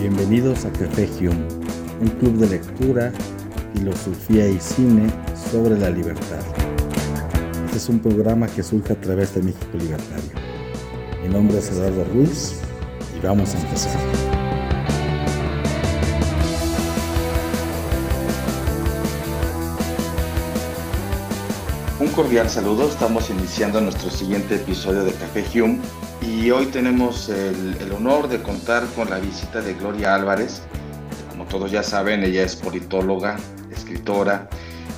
Bienvenidos a Café Hume, un club de lectura, filosofía y cine sobre la libertad. Este es un programa que surge a través de México Libertario. Mi nombre es Eduardo Ruiz y vamos a empezar. Un cordial saludo, estamos iniciando nuestro siguiente episodio de Café Hume y hoy tenemos el, honor de contar con la visita de Gloria Álvarez. Como todos ya saben, ella es politóloga, escritora,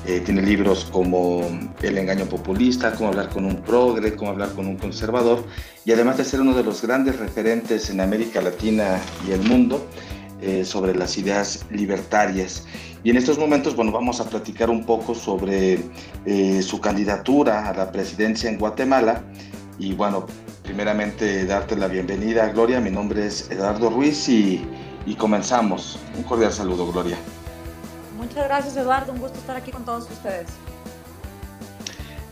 eh, tiene libros como El engaño populista, Cómo hablar con un progre, Cómo hablar con un conservador, y además de ser uno de los grandes referentes en América Latina y el mundo eh, sobre las ideas libertarias. Y en estos momentos, bueno, vamos a platicar un poco sobre eh, su candidatura a la presidencia en Guatemala. Y bueno, primeramente darte la bienvenida, Gloria. Mi nombre es Eduardo Ruiz y, y comenzamos. Un cordial saludo, Gloria. Muchas gracias, Eduardo. Un gusto estar aquí con todos ustedes.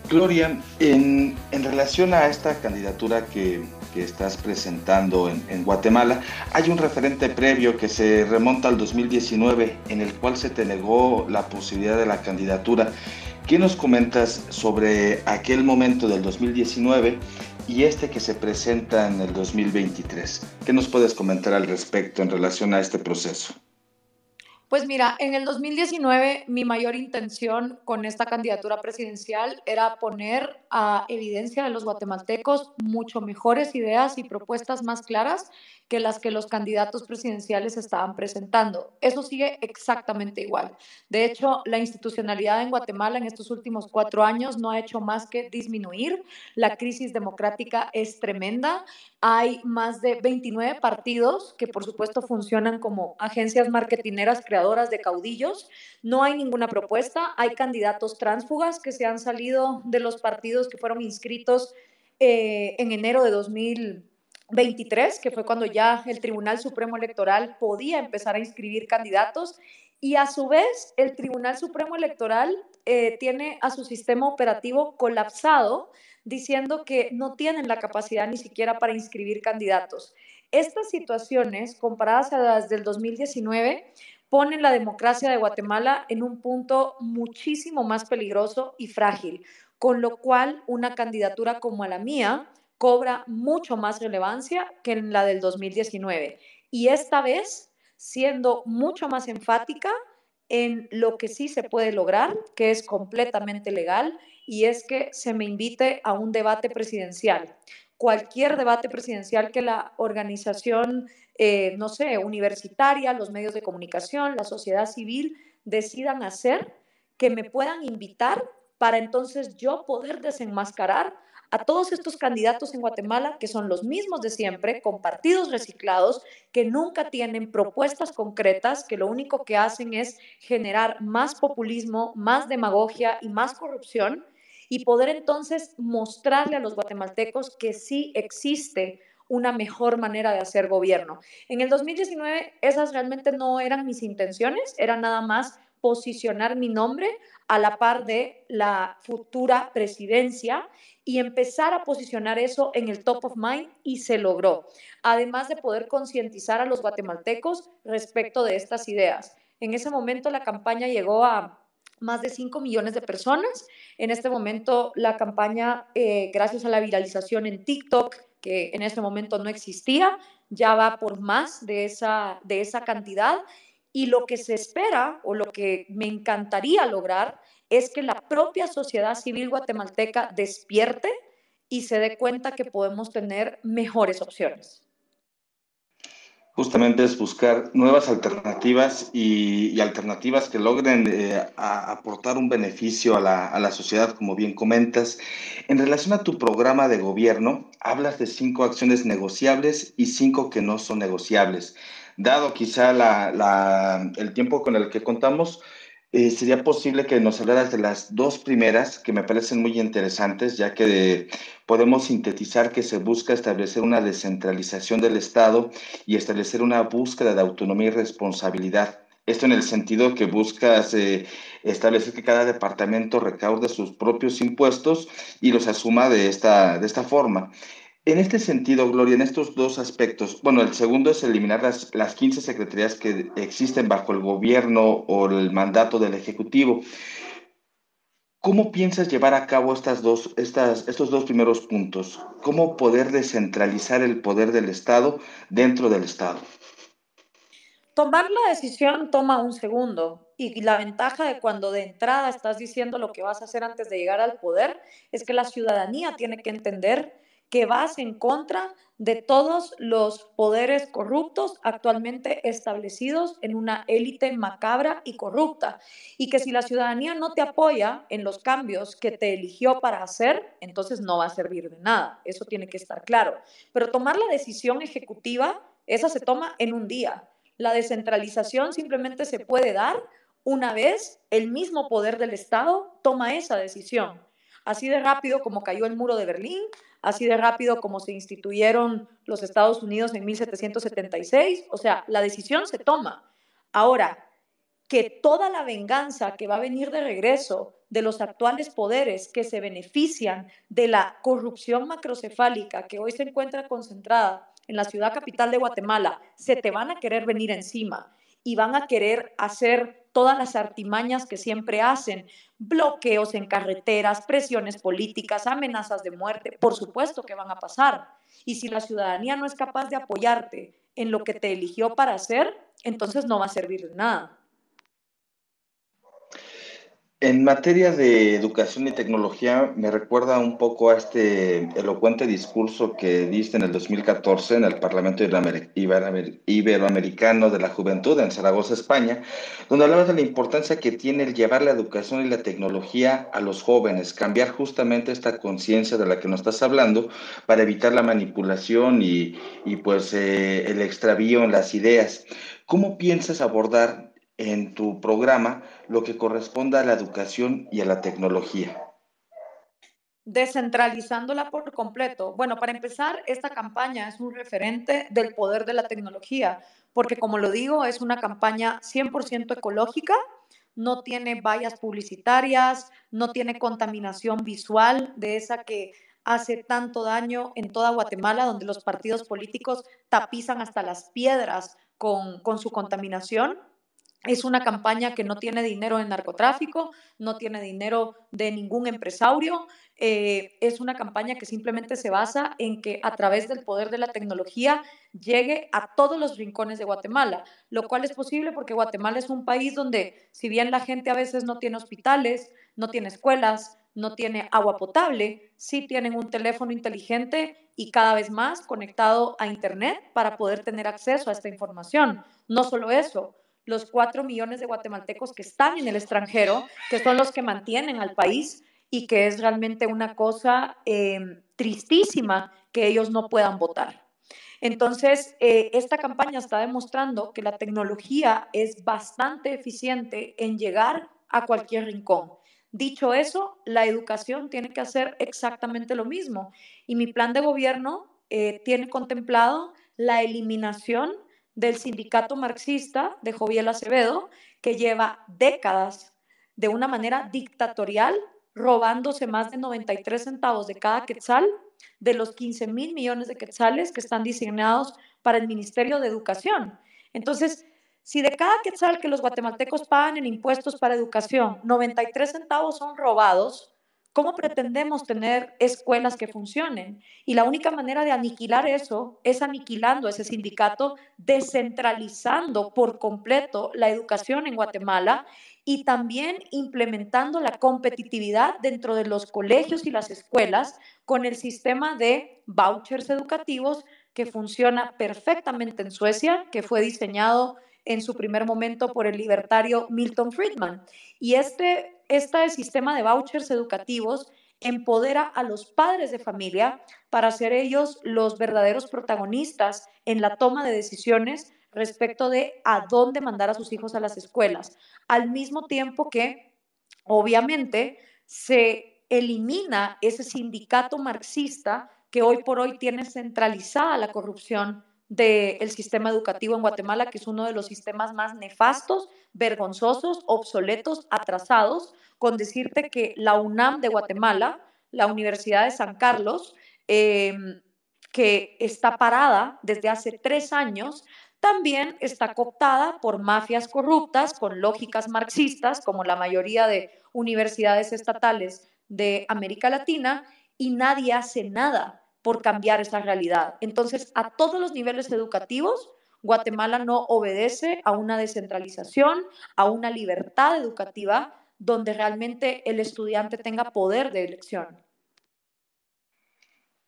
Gloria, en, en relación a esta candidatura que, que estás presentando en, en, Guatemala, hay un referente previo que se remonta al 2019 en el cual se te negó la posibilidad de la candidatura. ¿Qué nos comentas sobre aquel momento del 2019 y este que se presenta en el 2023? ¿Qué nos puedes comentar al respecto en relación a este proceso? Pues mira, en el 2019 mi mayor intención con esta candidatura presidencial era poner a evidencia de los guatemaltecos mucho mejores ideas y propuestas más claras que las que los candidatos presidenciales estaban presentando. Eso sigue exactamente igual. De hecho, la institucionalidad en Guatemala en estos últimos cuatro años no ha hecho más que disminuir. La crisis democrática es tremenda. Hay más de 29 partidos que por supuesto funcionan como agencias marketineras creadoras de caudillos. No hay ninguna propuesta. Hay candidatos tránsfugas que se han salido de los partidos que fueron inscritos eh, en enero de 2000. 23, que fue cuando ya el Tribunal Supremo Electoral podía empezar a inscribir candidatos y a su vez el Tribunal Supremo Electoral eh, tiene a su sistema operativo colapsado diciendo que no tienen la capacidad ni siquiera para inscribir candidatos. Estas situaciones, comparadas a las del 2019, ponen la democracia de Guatemala en un punto muchísimo más peligroso y frágil, con lo cual una candidatura como la mía, cobra mucho más relevancia que en la del 2019. Y esta vez siendo mucho más enfática en lo que sí se puede lograr, que es completamente legal, y es que se me invite a un debate presidencial. Cualquier debate presidencial que la organización, eh, no sé, universitaria, los medios de comunicación, la sociedad civil decidan hacer, que me puedan invitar para entonces yo poder desenmascarar a todos estos candidatos en Guatemala, que son los mismos de siempre, con partidos reciclados, que nunca tienen propuestas concretas, que lo único que hacen es generar más populismo, más demagogia y más corrupción, y poder entonces mostrarle a los guatemaltecos que sí existe una mejor manera de hacer gobierno. En el 2019 esas realmente no eran mis intenciones, era nada más posicionar mi nombre a la par de la futura presidencia y empezar a posicionar eso en el top of mind y se logró, además de poder concientizar a los guatemaltecos respecto de estas ideas. En ese momento la campaña llegó a más de 5 millones de personas. En este momento la campaña, eh, gracias a la viralización en TikTok, que en este momento no existía, ya va por más de esa, de esa cantidad y lo que se espera o lo que me encantaría lograr es que la propia sociedad civil guatemalteca despierte y se dé cuenta que podemos tener mejores opciones. Justamente es buscar nuevas alternativas y, alternativas que logren eh, aportar un beneficio a la sociedad, como bien comentas. En relación a tu programa de gobierno, hablas de cinco acciones negociables y cinco que no son negociables dado quizá el tiempo con el que contamos, eh, sería posible que nos hablaras de las dos primeras que me parecen muy interesantes, ya que de, podemos sintetizar que se busca establecer una descentralización del Estado y establecer una búsqueda de autonomía y responsabilidad. Esto en el sentido que buscas eh, establecer que cada departamento recaude sus propios impuestos y los asuma de esta, de esta forma. En este sentido, Gloria, en estos dos aspectos, bueno, el segundo es eliminar las, las 15 secretarías que existen bajo el gobierno o el mandato del Ejecutivo. ¿Cómo piensas llevar a cabo estas dos, estas, estos dos primeros puntos? ¿Cómo poder descentralizar el poder del Estado dentro del Estado? Tomar la decisión toma un segundo y la ventaja de cuando de entrada estás diciendo lo que vas a hacer antes de llegar al poder es que la ciudadanía tiene que entender que vas en contra de todos los poderes corruptos actualmente establecidos en una élite macabra y corrupta. Y que si la ciudadanía no te apoya en los cambios que te eligió para hacer, entonces no va a servir de nada. Eso tiene que estar claro. Pero tomar la decisión ejecutiva, esa se toma en un día. La descentralización simplemente se puede dar una vez el mismo poder del Estado toma esa decisión. Así de rápido como cayó el muro de Berlín, así de rápido como se instituyeron los Estados Unidos en 1776. O sea, la decisión se toma. Ahora, que toda la venganza que va a venir de regreso de los actuales poderes que se benefician de la corrupción macrocefálica que hoy se encuentra concentrada en la ciudad capital de Guatemala, se te van a querer venir encima y van a querer hacer todas las artimañas que siempre hacen, bloqueos en carreteras, presiones políticas, amenazas de muerte, por supuesto que van a pasar. Y si la ciudadanía no es capaz de apoyarte en lo que te eligió para hacer, entonces no va a servir de nada. En materia de educación y tecnología, me recuerda un poco a este elocuente discurso que diste en el 2014 en el Parlamento Iberoamericano de la Juventud en Zaragoza, España, donde hablabas de la importancia que tiene el llevar la educación y la tecnología a los jóvenes, cambiar justamente esta conciencia de la que nos estás hablando para evitar la manipulación y, pues eh, el extravío en las ideas. ¿Cómo piensas abordar en tu programa lo que corresponda a la educación y a la tecnología? Descentralizándola por completo. Bueno, para empezar, esta campaña es un referente del poder de la tecnología, porque como lo digo, es una campaña 100% ecológica, no tiene vallas publicitarias, no tiene contaminación visual de esa que hace tanto daño en toda Guatemala, donde los partidos políticos tapizan hasta las piedras con, con su contaminación. Es una campaña que no tiene dinero en narcotráfico, no tiene dinero de ningún empresario. Eh, es una campaña que simplemente se basa en que a través del poder de la tecnología llegue a todos los rincones de Guatemala, lo cual es posible porque Guatemala es un país donde, si bien la gente a veces no tiene hospitales, no tiene escuelas, no tiene agua potable, sí tienen un teléfono inteligente y cada vez más conectado a Internet para poder tener acceso a esta información. No solo eso, los cuatro millones de guatemaltecos que están en el extranjero, que son los que mantienen al país y que es realmente una cosa em, tristísima que ellos no puedan votar. Entonces, eh, esta campaña está demostrando que la tecnología es bastante eficiente en llegar a cualquier rincón. Dicho eso, la educación tiene que hacer exactamente lo mismo. Y mi plan de gobierno eh, tiene contemplado la eliminación del sindicato marxista de Joviel Acevedo, que lleva décadas de una manera dictatorial robándose más de 93 centavos de cada quetzal de los 15 mil millones de quetzales que están diseñados para el Ministerio de Educación. Entonces, si de cada quetzal que los guatemaltecos pagan en impuestos para educación, 93 centavos son robados, ¿Cómo pretendemos tener escuelas que funcionen? Y la única manera de aniquilar eso es aniquilando ese sindicato, descentralizando por completo la educación en Guatemala y también implementando la competitividad dentro de los colegios y las escuelas con el sistema de vouchers educativos que funciona perfectamente en Suecia, que fue diseñado en su primer momento por el libertario Milton Friedman. Y este este sistema de vouchers educativos empodera a los padres de familia para ser ellos los verdaderos protagonistas en la toma de decisiones respecto de a dónde mandar a sus hijos a las escuelas, al mismo tiempo que obviamente se elimina ese sindicato marxista que hoy por hoy tiene centralizada la corrupción del sistema educativo en Guatemala, que es uno de los sistemas más nefastos, vergonzosos, obsoletos, atrasados, con decirte que la UNAM de Guatemala, la Universidad de San Carlos, em, que está parada desde hace tres años, también está cooptada por mafias corruptas con lógicas marxistas, como la mayoría de universidades estatales de América Latina, y nadie hace nada por cambiar esa realidad. Entonces, a todos los niveles educativos, Guatemala no obedece a una descentralización, a una libertad educativa donde realmente el estudiante tenga poder de elección.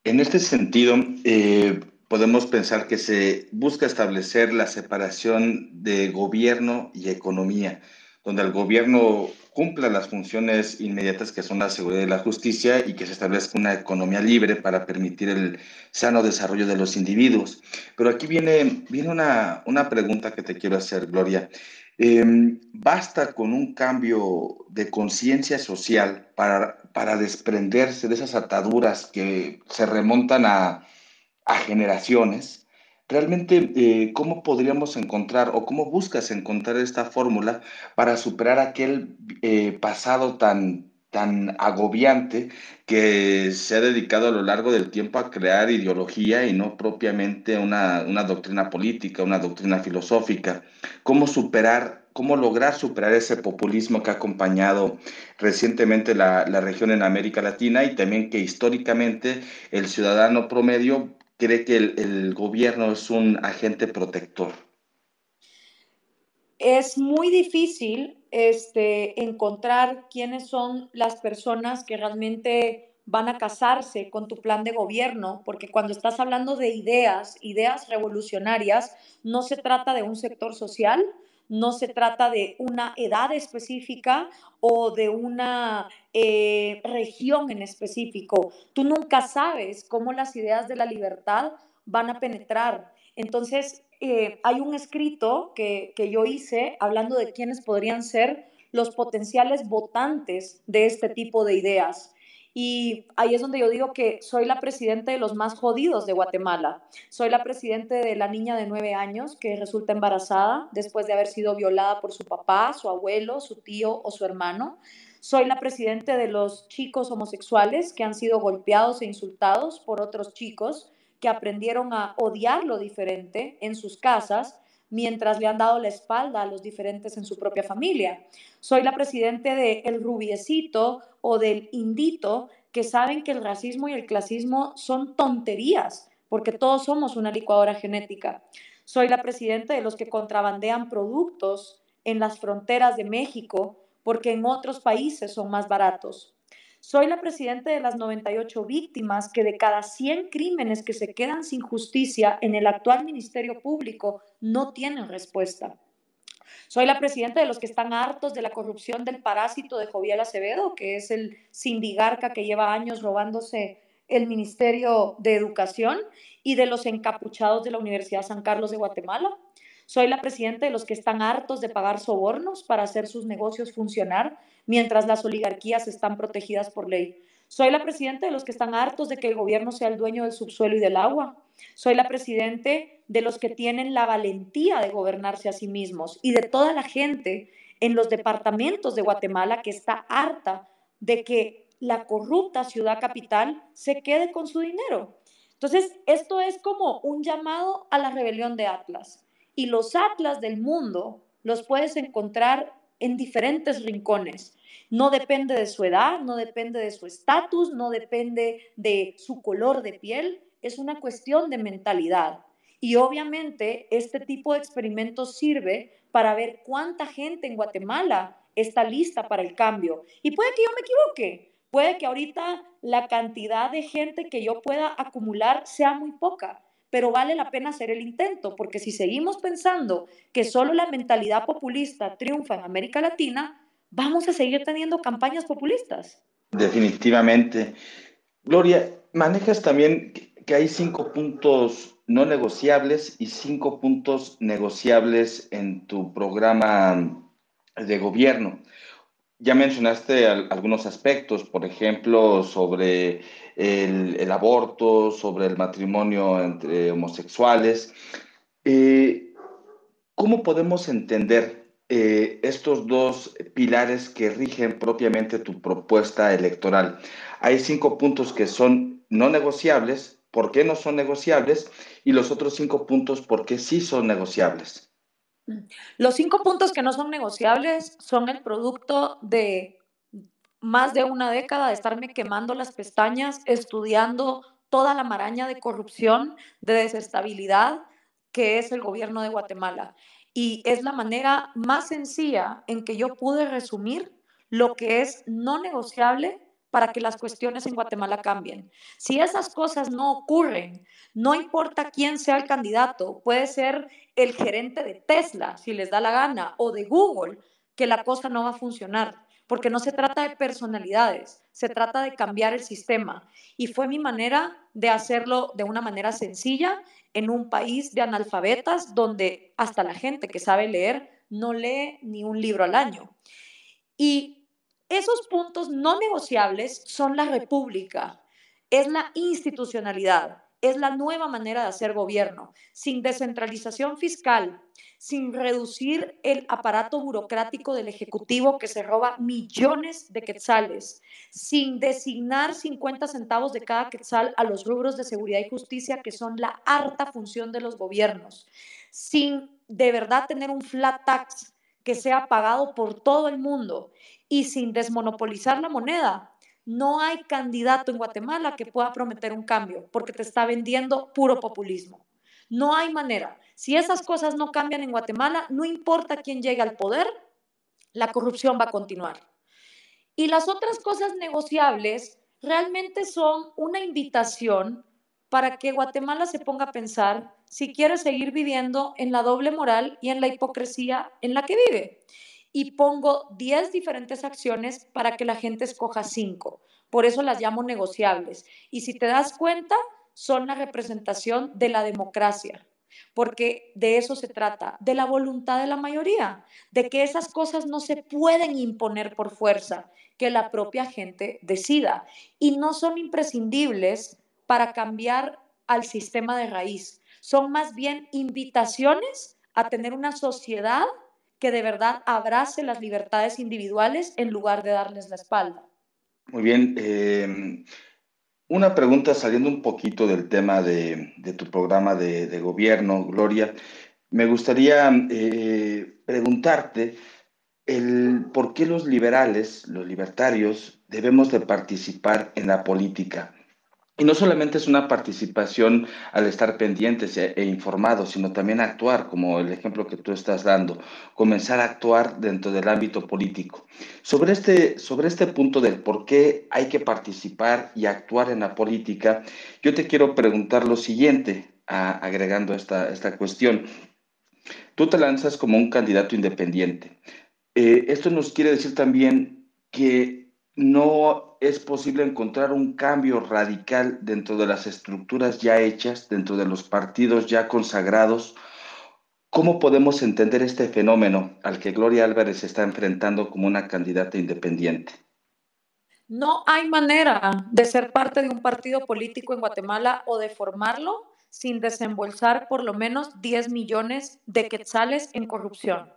En este sentido, eh, podemos pensar que se busca establecer la separación de gobierno y economía, donde el gobierno cumpla las funciones inmediatas que son la seguridad y la justicia y que se establezca una economía libre para permitir el sano desarrollo de los individuos. Pero aquí viene, viene una, una pregunta que te quiero hacer, Gloria. Em, basta con un cambio de conciencia social para, para desprenderse de esas ataduras que se remontan a, a generaciones, realmente eh, cómo podríamos encontrar o cómo buscas encontrar esta fórmula para superar aquel eh, pasado tan, tan agobiante que se ha dedicado a lo largo del tiempo a crear ideología y no propiamente una, una doctrina política, una doctrina filosófica. ¿Cómo superar, cómo lograr superar ese populismo que ha acompañado recientemente la, la región en América Latina y también que históricamente el ciudadano promedio cree que el, gobierno es un agente protector? Es muy difícil este, encontrar quiénes son las personas que realmente van a casarse con tu plan de gobierno, porque cuando estás hablando de ideas, ideas revolucionarias, no se trata de un sector social, no se trata de una edad específica o de una eh, región en específico. Tú nunca sabes cómo las ideas de la libertad van a penetrar. Entonces, eh, hay un escrito que, que yo hice hablando de quiénes podrían ser los potenciales votantes de este tipo de ideas. Y ahí es donde yo digo que soy la presidenta de los más jodidos de Guatemala. Soy la presidenta de la niña de nueve años que resulta embarazada después de haber sido violada por su papá, su abuelo, su tío o su hermano. Soy la presidenta de los chicos homosexuales que han sido golpeados e insultados por otros chicos que aprendieron a odiar lo diferente en sus casas mientras le han dado la espalda a los diferentes en su propia familia. Soy la presidente de El Rubiecito o del Indito, que saben que el racismo y el clasismo son tonterías, porque todos somos una licuadora genética. Soy la presidenta de los que contrabandean productos en las fronteras de México, porque en otros países son más baratos. Soy la presidenta de las 98 víctimas que de cada 100 crímenes que se quedan sin justicia en el actual Ministerio Público no tienen respuesta. Soy la presidenta de los que están hartos de la corrupción del parásito de Joviel Acevedo, que es el sindigarca que lleva años robándose el Ministerio de Educación y de los encapuchados de la Universidad San Carlos de Guatemala. Soy la presidenta de los que están hartos de pagar sobornos para hacer sus negocios funcionar mientras las oligarquías están protegidas por ley. Soy la presidenta de los que están hartos de que el gobierno sea el dueño del subsuelo y del agua. Soy la presidenta de los que tienen la valentía de gobernarse a sí mismos y de toda la gente en los departamentos de Guatemala que está harta de que la corrupta ciudad capital se quede con su dinero. Entonces, esto es como un llamado a la rebelión de Atlas. Y los Atlas del mundo los puedes encontrar en diferentes rincones. No depende de su edad, no depende de su estatus, no depende de su color de piel, es una cuestión de mentalidad. Y obviamente este tipo de experimentos sirve para ver cuánta gente en Guatemala está lista para el cambio. Y puede que yo me equivoque, puede que ahorita la cantidad de gente que yo pueda acumular sea muy poca, pero vale la pena hacer el intento, porque si seguimos pensando que solo la mentalidad populista triunfa en América Latina, vamos a seguir teniendo campañas populistas. Definitivamente. Gloria, manejas también que hay cinco puntos no negociables y cinco puntos negociables en tu programa de gobierno. Ya mencionaste algunos aspectos, por ejemplo, sobre el, aborto, sobre el matrimonio entre homosexuales. Eh, ¿Cómo podemos entender eh, estos dos pilares que rigen propiamente tu propuesta electoral? Hay cinco puntos que son no negociables por qué no son negociables y los otros cinco puntos por qué sí son negociables. Los cinco puntos que no son negociables son el producto de más de una década de estarme quemando las pestañas, estudiando toda la maraña de corrupción, de desestabilidad que es el gobierno de Guatemala. Y es la manera más sencilla en que yo pude resumir lo que es no negociable para que las cuestiones en Guatemala cambien. Si esas cosas no ocurren, no importa quién sea el candidato, puede ser el gerente de Tesla, si les da la gana, o de Google, que la cosa no va a funcionar porque no se trata de personalidades, se trata de cambiar el sistema. Y fue mi manera de hacerlo de una manera sencilla en un país de analfabetas donde hasta la gente que sabe leer no lee ni un libro al año. Y esos puntos no negociables son la república, es la institucionalidad, es la nueva manera de hacer gobierno, sin descentralización fiscal, sin reducir el aparato burocrático del Ejecutivo que se roba millones de quetzales, sin designar 50 centavos de cada quetzal a los rubros de seguridad y justicia que son la harta función de los gobiernos, sin de verdad tener un flat tax que sea pagado por todo el mundo y sin desmonopolizar la moneda, no hay candidato en Guatemala que pueda prometer un cambio porque te está vendiendo puro populismo. No hay manera. Si esas cosas no cambian en Guatemala, no importa quién llegue al poder, la corrupción va a continuar. Y las otras cosas negociables realmente son una invitación para que Guatemala se ponga a pensar si quiere seguir viviendo en la doble moral y en la hipocresía en la que vive y pongo 10 diferentes acciones para que la gente escoja 5. Por eso las llamo negociables. Y si te das cuenta, son la representación de la democracia, porque de eso se trata, de la voluntad de la mayoría, de que esas cosas no se pueden imponer por fuerza, que la propia gente decida. Y no son imprescindibles para cambiar al sistema de raíz. Son más bien invitaciones a tener una sociedad que de verdad abrace las libertades individuales en lugar de darles la espalda. Muy bien. Eh, una pregunta saliendo un poquito del tema de, tu programa de, gobierno, Gloria. Me gustaría eh, preguntarte el por qué los liberales, los libertarios, debemos de participar en la política. Y no solamente es una participación al estar pendientes e, e, informados, sino también actuar, como el ejemplo que tú estás dando, comenzar a actuar dentro del ámbito político. Sobre este, sobre este punto del por qué hay que participar y actuar en la política, yo te quiero preguntar lo siguiente, agregando esta, esta cuestión. Tú te lanzas como un candidato independiente. Eh, esto nos quiere decir también que no es posible encontrar un cambio radical dentro de las estructuras ya hechas, dentro de los partidos ya consagrados. ¿Cómo podemos entender este fenómeno al que Gloria Álvarez está enfrentando como una candidata independiente? No hay manera de ser parte de un partido político en Guatemala o de formarlo sin desembolsar por lo menos 10 millones de quetzales en corrupción.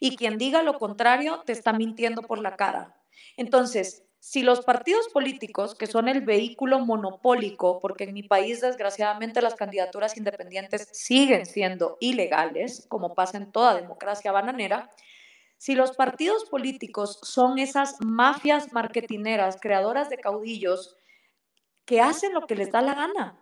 Y quien diga lo contrario te está mintiendo por la cara. Entonces, si los partidos políticos, que son el vehículo monopólico, porque en mi país desgraciadamente las candidaturas independientes siguen siendo ilegales, como pasa en toda democracia bananera, si los partidos políticos son esas mafias marketineras, creadoras de caudillos, que hacen lo que les da la gana,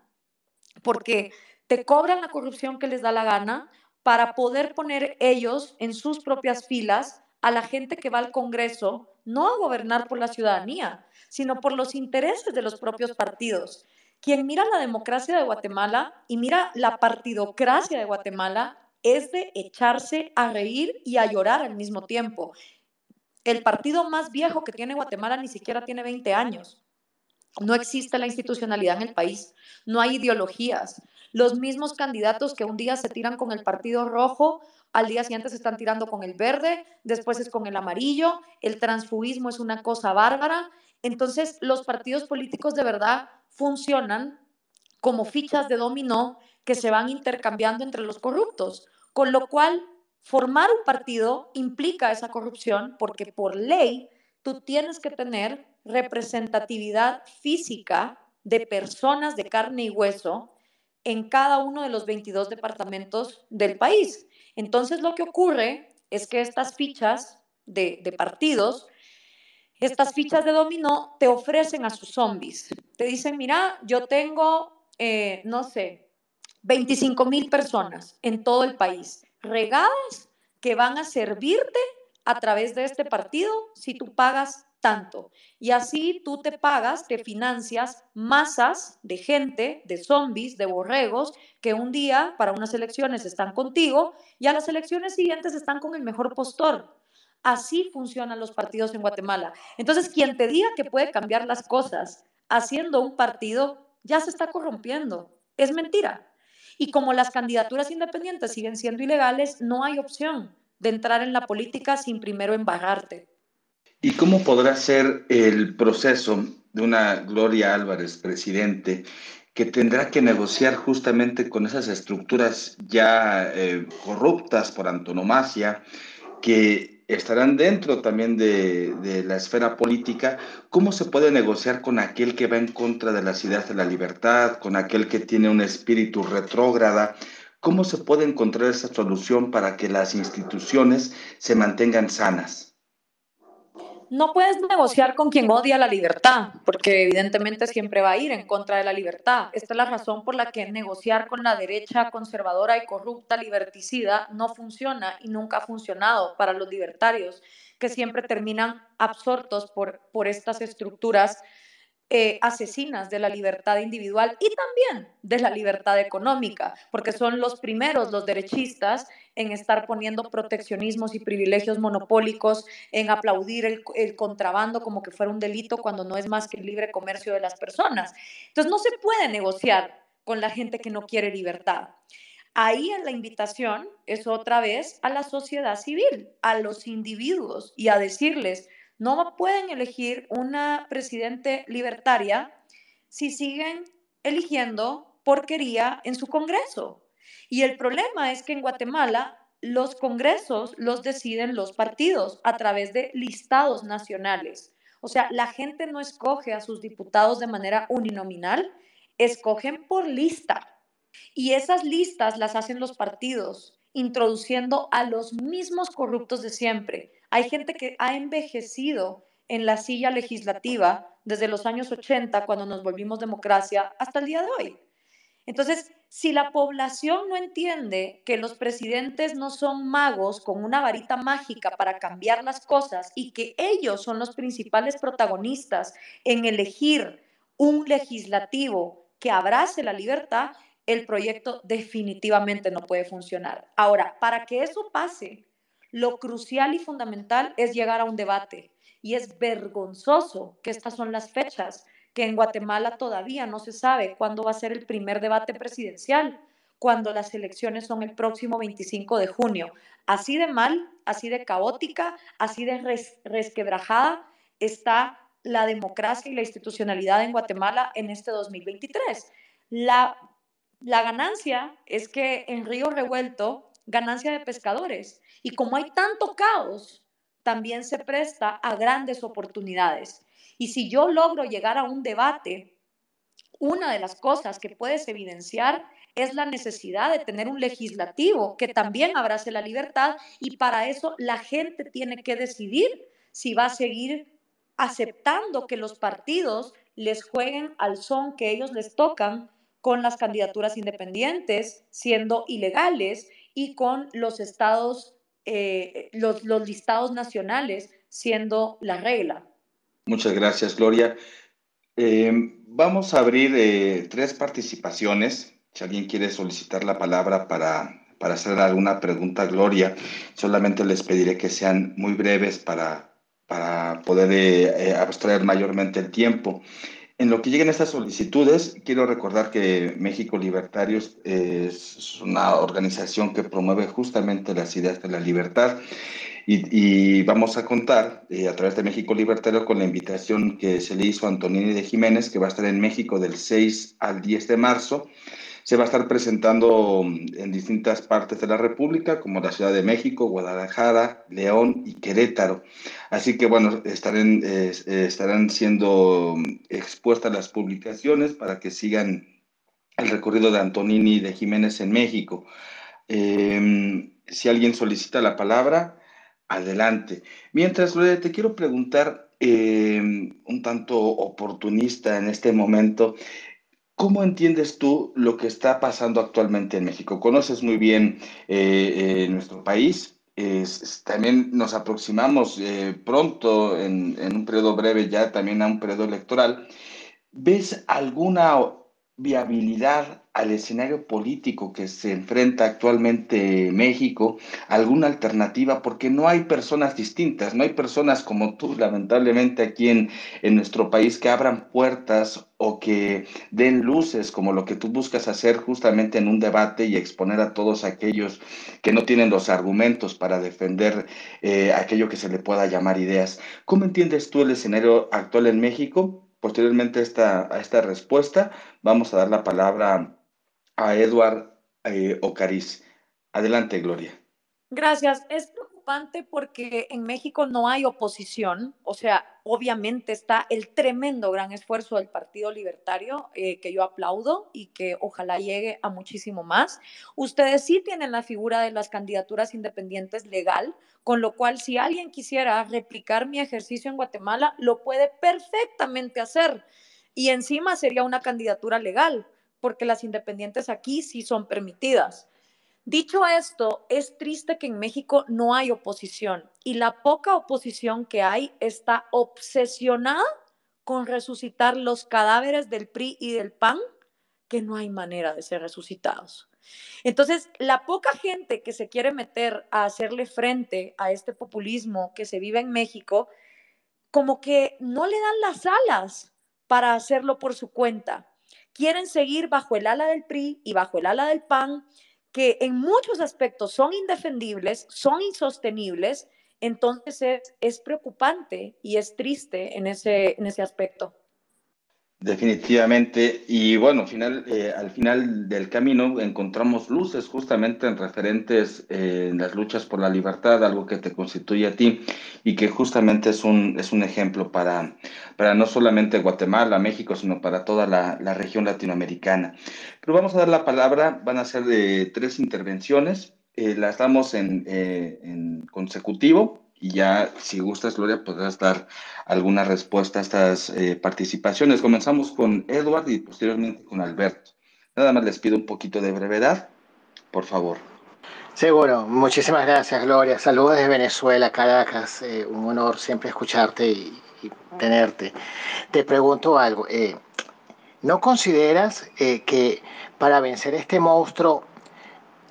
porque te cobran la corrupción que les da la gana para poder poner ellos en sus propias filas a la gente que va al Congreso no a gobernar por la ciudadanía, sino por los intereses de los propios partidos. Quien mira la democracia de Guatemala y mira la partidocracia de Guatemala es de echarse a reír y a llorar al mismo tiempo. El partido más viejo que tiene Guatemala ni siquiera tiene 20 años. No existe la institucionalidad en el país, no hay ideologías. Los mismos candidatos que un día se tiran con el Partido Rojo, al día siguiente se están tirando con el verde, después es con el amarillo, el transfugismo es una cosa bárbara. Entonces, los partidos políticos de verdad funcionan como fichas de dominó que se van intercambiando entre los corruptos, con lo cual formar un partido implica esa corrupción porque por ley tú tienes que tener representatividad física de personas de carne y hueso en cada uno de los 22 departamentos del país. Entonces lo que ocurre es que estas fichas de, partidos, estas fichas de dominó te ofrecen a sus zombies. Te dicen, mira, yo tengo, eh, no sé, 25 mil personas en todo el país, regadas que van a servirte a través de este partido si tú pagas Y así tú te pagas, te financias masas de gente, de zombies, de borregos, que un día para unas elecciones están contigo y a las elecciones siguientes están con el mejor postor. Así funcionan los partidos en Guatemala. Entonces, quien te diga que puede cambiar las cosas haciendo un partido, ya se está corrompiendo. Es mentira. Y como las candidaturas independientes siguen siendo ilegales, no hay opción de entrar en la política sin primero embarrarte. ¿Y cómo podrá ser el proceso de una Gloria Álvarez, presidente, que tendrá que negociar justamente con esas estructuras ya eh, corruptas por antonomasia, que estarán dentro también de, de, la esfera política, ¿cómo se puede negociar con aquel que va en contra de las ideas de la libertad, con aquel que tiene un espíritu retrógrada? ¿Cómo se puede encontrar esa solución para que las instituciones se mantengan sanas? No puedes negociar con quien odia la libertad, porque evidentemente siempre va a ir en contra de la libertad. Esta es la razón por la que negociar con la derecha conservadora y corrupta, liberticida, no funciona y nunca ha funcionado para los libertarios, que siempre terminan absortos por, por estas estructuras eh, asesinas de la libertad individual y también de la libertad económica, porque son los primeros, los derechistas, en estar poniendo proteccionismos y privilegios monopólicos, en aplaudir el, contrabando como que fuera un delito cuando no es más que el libre comercio de las personas. Entonces no se puede negociar con la gente que no quiere libertad. Ahí en la invitación es otra vez a la sociedad civil, a los individuos y a decirles, no pueden elegir una presidente libertaria si siguen eligiendo porquería en su Congreso. Y el problema es que en Guatemala los congresos los deciden los partidos a través de listados nacionales. O sea, la gente no escoge a sus diputados de manera uninominal, escogen por lista. Y esas listas las hacen los partidos, introduciendo a los mismos corruptos de siempre, hay gente que ha envejecido en la silla legislativa desde los años 80, cuando nos volvimos democracia, hasta el día de hoy. Entonces, si la población no entiende que los presidentes no son magos con una varita mágica para cambiar las cosas y que ellos son los principales protagonistas en elegir un legislativo que abrace la libertad, el proyecto definitivamente no puede funcionar. Ahora, para que eso pase, lo crucial y fundamental es llegar a un debate. Y es vergonzoso que estas son las fechas, que en Guatemala todavía no se sabe cuándo va a ser el primer debate presidencial, cuando las elecciones son el próximo 25 de junio. Así de mal, así de caótica, así de resquebrajada está la democracia y la institucionalidad en Guatemala en este 2023. La, la ganancia es que en Río Revuelto, ganancia de pescadores. Y como hay tanto caos, también se presta a grandes oportunidades. Y si yo logro llegar a un debate, una de las cosas que puedes evidenciar es la necesidad de tener un legislativo que también abrace la libertad y para eso la gente tiene que decidir si va a seguir aceptando que los partidos les jueguen al son que ellos les tocan con las candidaturas independientes siendo ilegales y con los estados eh, los, listados nacionales siendo la regla. Muchas gracias, Gloria. Eh, vamos a abrir eh, tres participaciones. Si alguien quiere solicitar la palabra para, para hacer alguna pregunta, Gloria, solamente les pediré que sean muy breves para, para poder abstraer mayormente el tiempo. En lo que lleguen estas solicitudes, quiero recordar que México Libertarios es una organización que promueve justamente las ideas de la libertad Y, vamos a contar eh, a través de México Libertario con la invitación que se le hizo a Antonini de Jiménez, que va a estar en México del 6 al 10 de marzo. Se va a estar presentando mm, en distintas partes de la República, como la Ciudad de México, Guadalajara, León y Querétaro. Así que, bueno, estarán, estarán siendo mm, expuestas las publicaciones para que sigan el recorrido de Antonini de Jiménez en México. Em, si alguien solicita la palabra, adelante. Mientras, te quiero preguntar, em, un tanto oportunista en este momento, ¿cómo entiendes tú lo que está pasando actualmente en México? Conoces muy bien eh, eh, nuestro país. también nos aproximamos eh, pronto, en, en un periodo breve ya, también a un periodo electoral. ¿Ves alguna viabilidad al escenario político que se enfrenta actualmente México, alguna alternativa, porque no hay personas distintas, no hay personas como tú, lamentablemente, aquí en, en nuestro país que abran puertas o que den luces como lo que tú buscas hacer justamente en un debate y exponer a todos aquellos que no tienen los argumentos para defender eh, aquello que se le pueda llamar ideas. ¿Cómo entiendes tú el escenario actual en México? Posteriormente esta, a esta respuesta, vamos a dar la palabra a Eduard eh, Ocariz. Adelante, Gloria. Gracias. Es preocupante porque en México no hay oposición, o sea, obviamente está el tremendo gran esfuerzo del Partido Libertario, eh, que yo aplaudo y que ojalá llegue a muchísimo más. Ustedes sí tienen la figura de las candidaturas independientes legal, con lo cual si alguien quisiera replicar mi ejercicio en Guatemala, lo puede perfectamente hacer. Y encima sería una candidatura legal, porque las independientes aquí sí son permitidas. Dicho esto, es triste que en México no hay oposición y la poca oposición que hay está obsesionada con resucitar los cadáveres del PRI y del PAN, que no hay manera de ser resucitados. Entonces, la poca gente que se quiere meter a hacerle frente a este populismo que se vive en México, como que no le dan las alas para hacerlo por su cuenta. Quieren seguir bajo el ala del PRI y bajo el ala del PAN que en muchos aspectos son indefendibles, son insostenibles, entonces es, preocupante y es triste en ese, en ese aspecto. Definitivamente, y bueno, final, eh, al final del camino encontramos luces justamente en referentes eh, en las luchas por la libertad, algo que te constituye a ti y que justamente es un, es un ejemplo para, para no solamente Guatemala, México, sino para toda la, la región latinoamericana. Pero vamos a dar la palabra, van a ser de tres intervenciones, eh, las damos en, en consecutivo y ya, si gustas, Gloria, podrás dar alguna respuesta a estas eh, participaciones. Comenzamos con Edward y posteriormente con Alberto. Nada más les pido un poquito de brevedad, por favor. Seguro, muchísimas gracias, Gloria. Saludos desde Venezuela, Caracas. Eh, un honor siempre escucharte y, tenerte. Te pregunto algo. Eh, ¿No consideras que para vencer este monstruo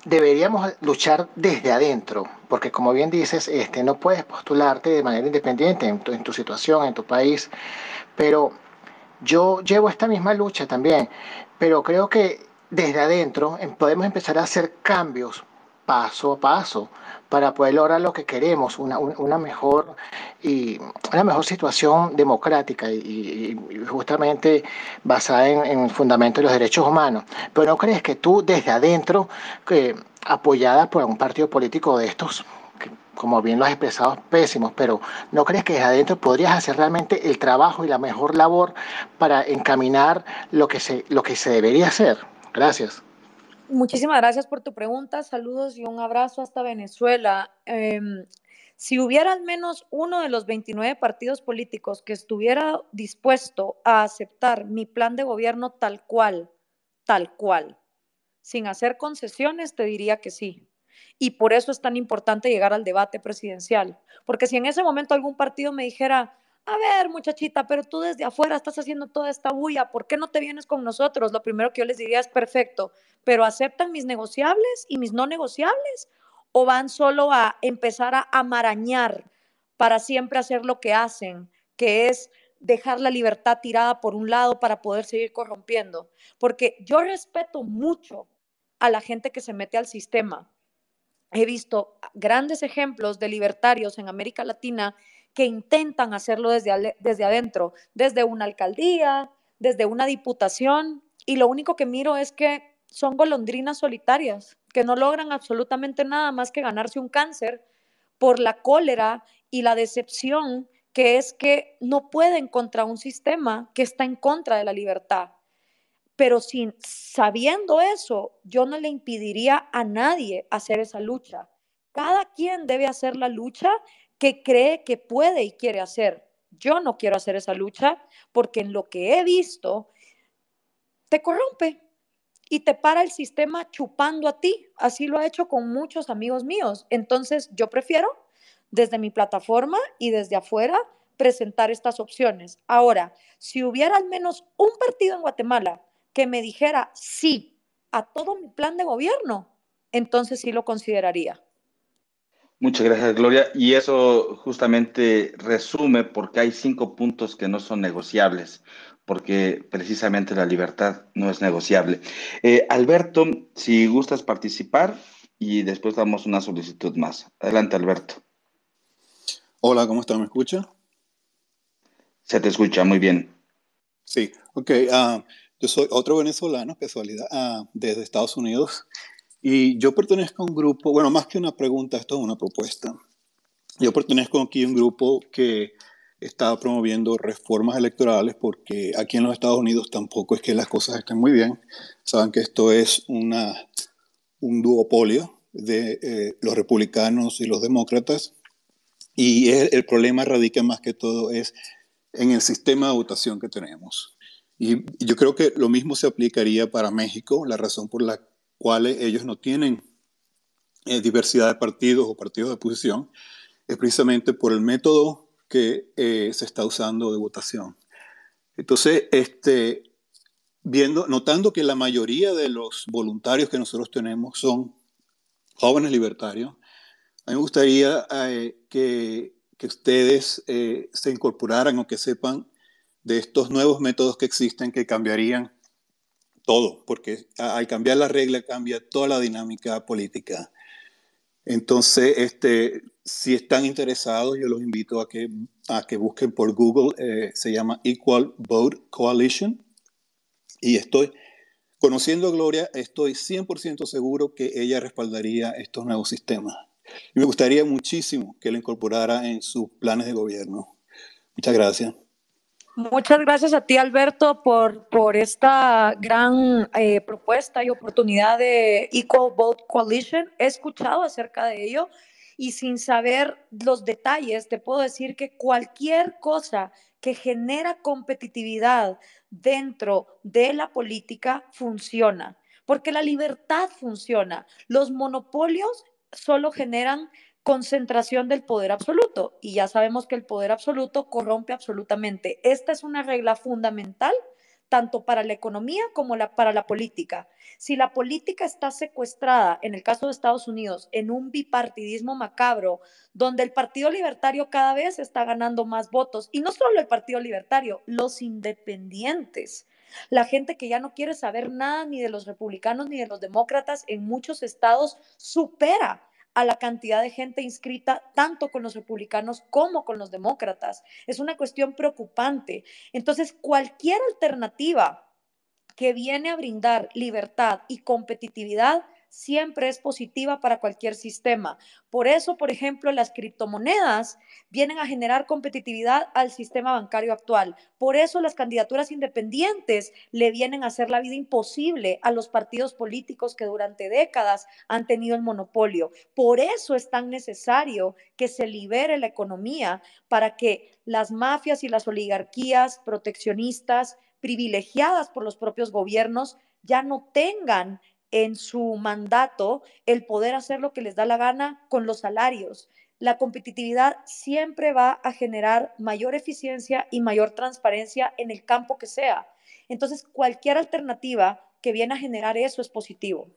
deberíamos luchar desde adentro, porque como bien dices, este, no puedes postularte de manera independiente en tu, situación, en tu país, pero yo llevo esta misma lucha también, pero creo que desde adentro em, podemos empezar a hacer cambios paso a paso para poder lograr lo que queremos, una, mejor, y, una mejor situación democrática y, justamente basada en, el fundamento de los derechos humanos. Pero ¿no crees que tú desde adentro, que, apoyada por un partido político de estos, como bien lo has expresado, pésimos, pero ¿no crees que desde adentro podrías hacer realmente el trabajo y la mejor labor para encaminar lo que se, lo que se debería hacer? Gracias. Muchísimas gracias por tu pregunta. Saludos y un abrazo hasta Venezuela. Em, si hubiera al menos uno de los 29 partidos políticos que estuviera dispuesto a aceptar mi plan de gobierno tal cual, tal cual, sin hacer concesiones, te diría que sí. Y por eso es tan importante llegar al debate presidencial. Porque si en ese momento algún partido me dijera, a ver, muchachita, pero tú desde afuera estás haciendo toda esta bulla, ¿por qué no te vienes con nosotros? Lo primero que yo les diría es perfecto, pero ¿aceptan mis negociables y mis no negociables? ¿O van solo a empezar a amarañar para siempre hacer lo que hacen, que es dejar la libertad tirada por un lado para poder seguir corrompiendo? Porque yo respeto mucho a la gente que se mete al sistema, he visto grandes ejemplos de libertarios en América Latina que intentan hacerlo desde, desde adentro, desde una alcaldía, desde una diputación, y lo único que miro es que son golondrinas solitarias, que no logran absolutamente nada más que ganarse un cáncer por la cólera y la decepción que es que no pueden contra un sistema que está en contra de la libertad. Pero sin sabiendo eso, yo no le impediría a nadie hacer esa lucha. Cada quien debe hacer la lucha que cree que puede y quiere hacer. Yo no quiero hacer esa lucha porque en lo que he visto te corrompe y te para el sistema chupando a ti. Así lo ha hecho con muchos amigos míos. Entonces yo prefiero desde mi plataforma y desde afuera presentar estas opciones. Ahora, si hubiera al menos un partido en Guatemala que me dijera sí a todo mi plan de gobierno, entonces sí lo consideraría. Muchas gracias, Gloria. Y eso justamente resume porque hay cinco puntos que no son negociables, porque precisamente la libertad no es negociable. Eh, Alberto, si gustas participar y después damos una solicitud más. Adelante, Alberto. Hola, ¿cómo está? ¿Me escucha? Se te escucha muy bien. Sí, ok. Ah, yo soy otro venezolano, casualidad, uh, desde Estados Unidos. Y yo pertenezco a un grupo, bueno, más que una pregunta, esto es una propuesta. Yo pertenezco aquí a un grupo que está promoviendo reformas electorales porque aquí en los Estados Unidos tampoco es que las cosas estén muy bien. Saben que esto es una, un duopolio de eh, los republicanos y los demócratas. Y el, el, problema radica más que todo es en el sistema de votación que tenemos. Y yo creo que lo mismo se aplicaría para México, la razón por la cuales ellos no tienen eh, diversidad de partidos o partidos de oposición, es precisamente por el método que eh, se está usando de votación. Entonces, este, viendo, notando que la mayoría de los voluntarios que nosotros tenemos son jóvenes libertarios, a mí me gustaría eh, que, que, ustedes se incorporaran o que sepan de estos nuevos métodos que existen que cambiarían todo, porque al cambiar la regla cambia toda la dinámica política. Entonces, este, si están interesados, yo los invito a que, a que busquen por Google, eh, se llama Equal Vote Coalition, y estoy, conociendo a Gloria, estoy 100% seguro que ella respaldaría estos nuevos sistemas. Y me gustaría muchísimo que lo incorporara en sus planes de gobierno. Muchas gracias. Muchas gracias a ti, Alberto, por, por esta gran eh, propuesta y oportunidad de Equal Vote Coalition. He escuchado acerca de ello y sin saber los detalles, te puedo decir que cualquier cosa que genera competitividad dentro de la política funciona, porque la libertad funciona. Los monopolios solo generan concentración del poder absoluto. Y ya sabemos que el poder absoluto corrompe absolutamente. Esta es una regla fundamental tanto para la economía como para la política. Si la política está secuestrada, en el caso de Estados Unidos, en un bipartidismo macabro, donde el Partido Libertario cada vez está ganando más votos, y no solo el Partido Libertario, los independientes, la gente que ya no quiere saber nada ni de los republicanos ni de los demócratas en muchos estados supera a la cantidad de gente inscrita tanto con los republicanos como con los demócratas. Es una cuestión preocupante. Entonces, cualquier alternativa que viene a brindar libertad y competitividad siempre es positiva para cualquier sistema. Por eso, por ejemplo, las criptomonedas vienen a generar competitividad al sistema bancario actual. Por eso las candidaturas independientes le vienen a hacer la vida imposible a los partidos políticos que durante décadas han tenido el monopolio. Por eso es tan necesario que se libere la economía para que las mafias y las oligarquías proteccionistas privilegiadas por los propios gobiernos ya no tengan en su mandato el poder hacer lo que les da la gana con los salarios. La competitividad siempre va a generar mayor eficiencia y mayor transparencia en el campo que sea. Entonces, cualquier alternativa que viene a generar eso es positivo.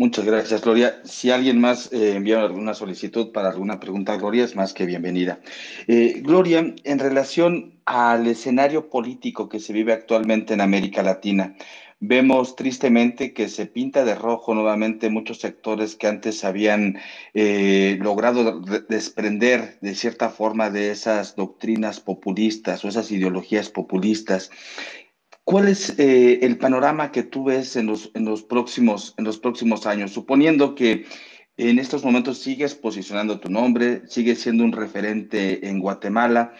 Muchas gracias, Gloria. Si alguien más eh, envía alguna solicitud para alguna pregunta, Gloria, es más que bienvenida. Eh, Gloria, en relación al escenario político que se vive actualmente en América Latina, vemos tristemente que se pinta de rojo nuevamente muchos sectores que antes habían eh, logrado desprender de cierta forma de esas doctrinas populistas o esas ideologías populistas. ¿Cuál es eh, el panorama que tú ves en los, próximos, años? Suponiendo que en estos momentos sigues posicionando tu nombre, sigues siendo un referente en Guatemala.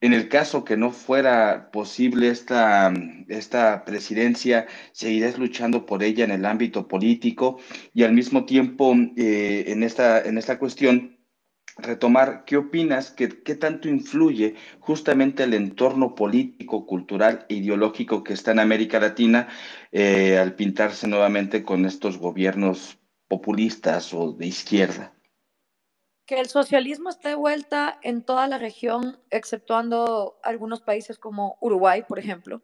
En el caso que no fuera posible esta, esta presidencia, seguirás luchando por ella en el ámbito político y al mismo tiempo eh, en, esta, en esta cuestión retomar qué opinas, qué, qué, tanto influye justamente el entorno político, cultural e ideológico que está en América Latina eh, al pintarse nuevamente con estos gobiernos populistas o de izquierda que el socialismo esté de vuelta en toda la región, exceptuando algunos países como Uruguay, por ejemplo,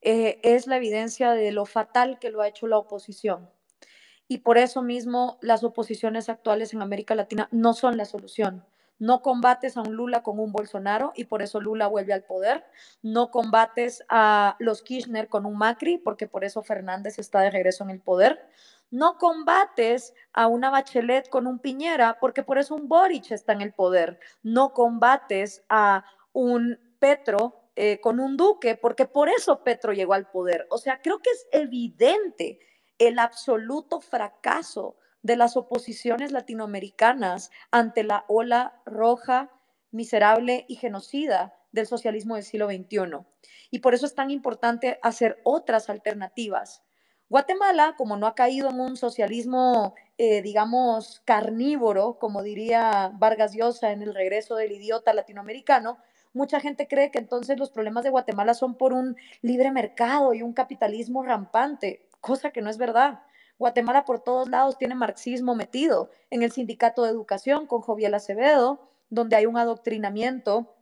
eh, es la evidencia de lo fatal que lo ha hecho la oposición. Y por eso mismo las oposiciones actuales en América Latina no son la solución. No combates a un Lula con un Bolsonaro y por eso Lula vuelve al poder. No combates a los Kirchner con un Macri porque por eso Fernández está de regreso en el poder. No combates a una Bachelet con un Piñera porque por eso un Boric está en el poder. No combates a un Petro eh, con un Duque porque por eso Petro llegó al poder. O sea, creo que es evidente el absoluto fracaso de las oposiciones latinoamericanas ante la ola roja, miserable y genocida del socialismo del siglo XXI. Y por eso es tan importante hacer otras alternativas Guatemala, como no ha caído en un socialismo, eh, digamos, carnívoro, como diría Vargas Llosa en el regreso del idiota latinoamericano, mucha gente cree que entonces los problemas de Guatemala son por un libre mercado y un capitalismo rampante, cosa que no es verdad. Guatemala por todos lados tiene marxismo metido en el sindicato de educación con Joviel Acevedo, donde hay un adoctrinamiento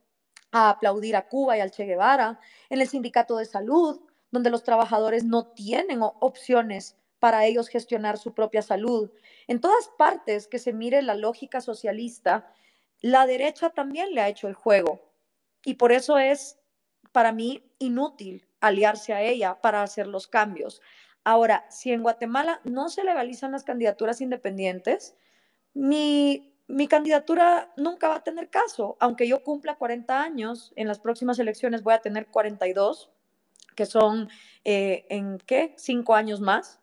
a aplaudir a Cuba y al Che Guevara, en el sindicato de salud, donde los trabajadores no tienen opciones para ellos gestionar su propia salud. En todas partes que se mire la lógica socialista, la derecha también le ha hecho el juego. Y por eso es, para mí, inútil aliarse a ella para hacer los cambios. Ahora, si en Guatemala no se legalizan las candidaturas independientes, mi, mi candidatura nunca va a tener caso. Aunque yo cumpla 40 años, en las próximas elecciones voy a tener 42 que son eh, en qué, cinco años más.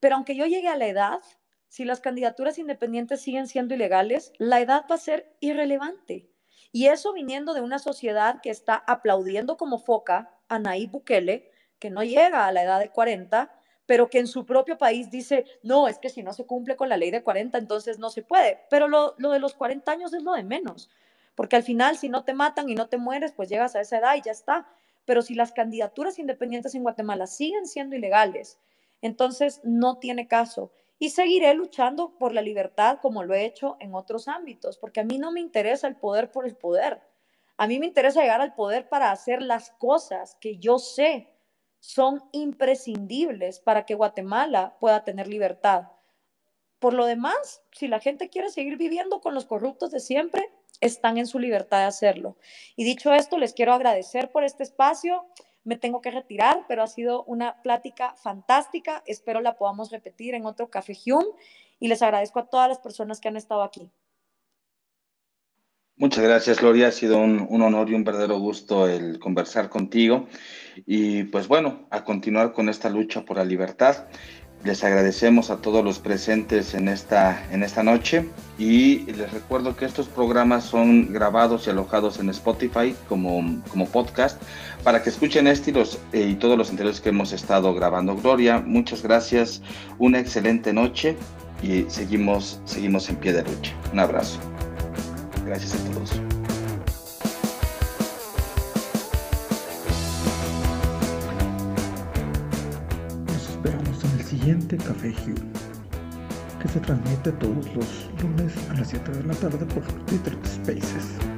Pero aunque yo llegue a la edad, si las candidaturas independientes siguen siendo ilegales, la edad va a ser irrelevante. Y eso viniendo de una sociedad que está aplaudiendo como foca a Nayib Bukele, que no llega a la edad de 40, pero que en su propio país dice, no, es que si no se cumple con la ley de 40, entonces no se puede. Pero lo, lo de los 40 años es lo de menos, porque al final si no te matan y no te mueres, pues llegas a esa edad y ya está. Pero si las candidaturas independientes en Guatemala siguen siendo ilegales, entonces no tiene caso. Y seguiré luchando por la libertad como lo he hecho en otros ámbitos, porque a mí no me interesa el poder por el poder. A mí me interesa llegar al poder para hacer las cosas que yo sé son imprescindibles para que Guatemala pueda tener libertad. Por lo demás, si la gente quiere seguir viviendo con los corruptos de siempre, están en su libertad de hacerlo. Y dicho esto, les quiero agradecer por este espacio. Me tengo que retirar, pero ha sido una plática fantástica. Espero la podamos repetir en otro Café Hume y les agradezco a todas las personas que han estado aquí. Muchas gracias, Gloria. Ha sido un, un, honor y un verdadero gusto el conversar contigo. Y pues bueno, a continuar con esta lucha por la libertad. Les agradecemos a todos los presentes en esta, en esta noche y les recuerdo que estos programas son grabados y alojados en Spotify como, como podcast para que escuchen este y, los, eh, y todos los anteriores que hemos estado grabando. Gloria, muchas gracias, una excelente noche y seguimos, seguimos en pie de lucha. Un abrazo. Gracias a todos. siguiente Café Hugh, que se transmite todos los lunes a las 7 de la tarde por Twitter Spaces.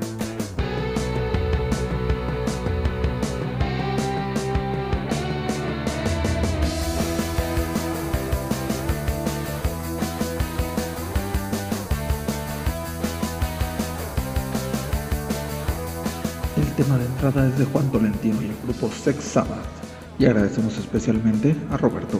Entrada de Juan Tolentino y el grupo Sex Sabbath. Y agradecemos especialmente a Roberto.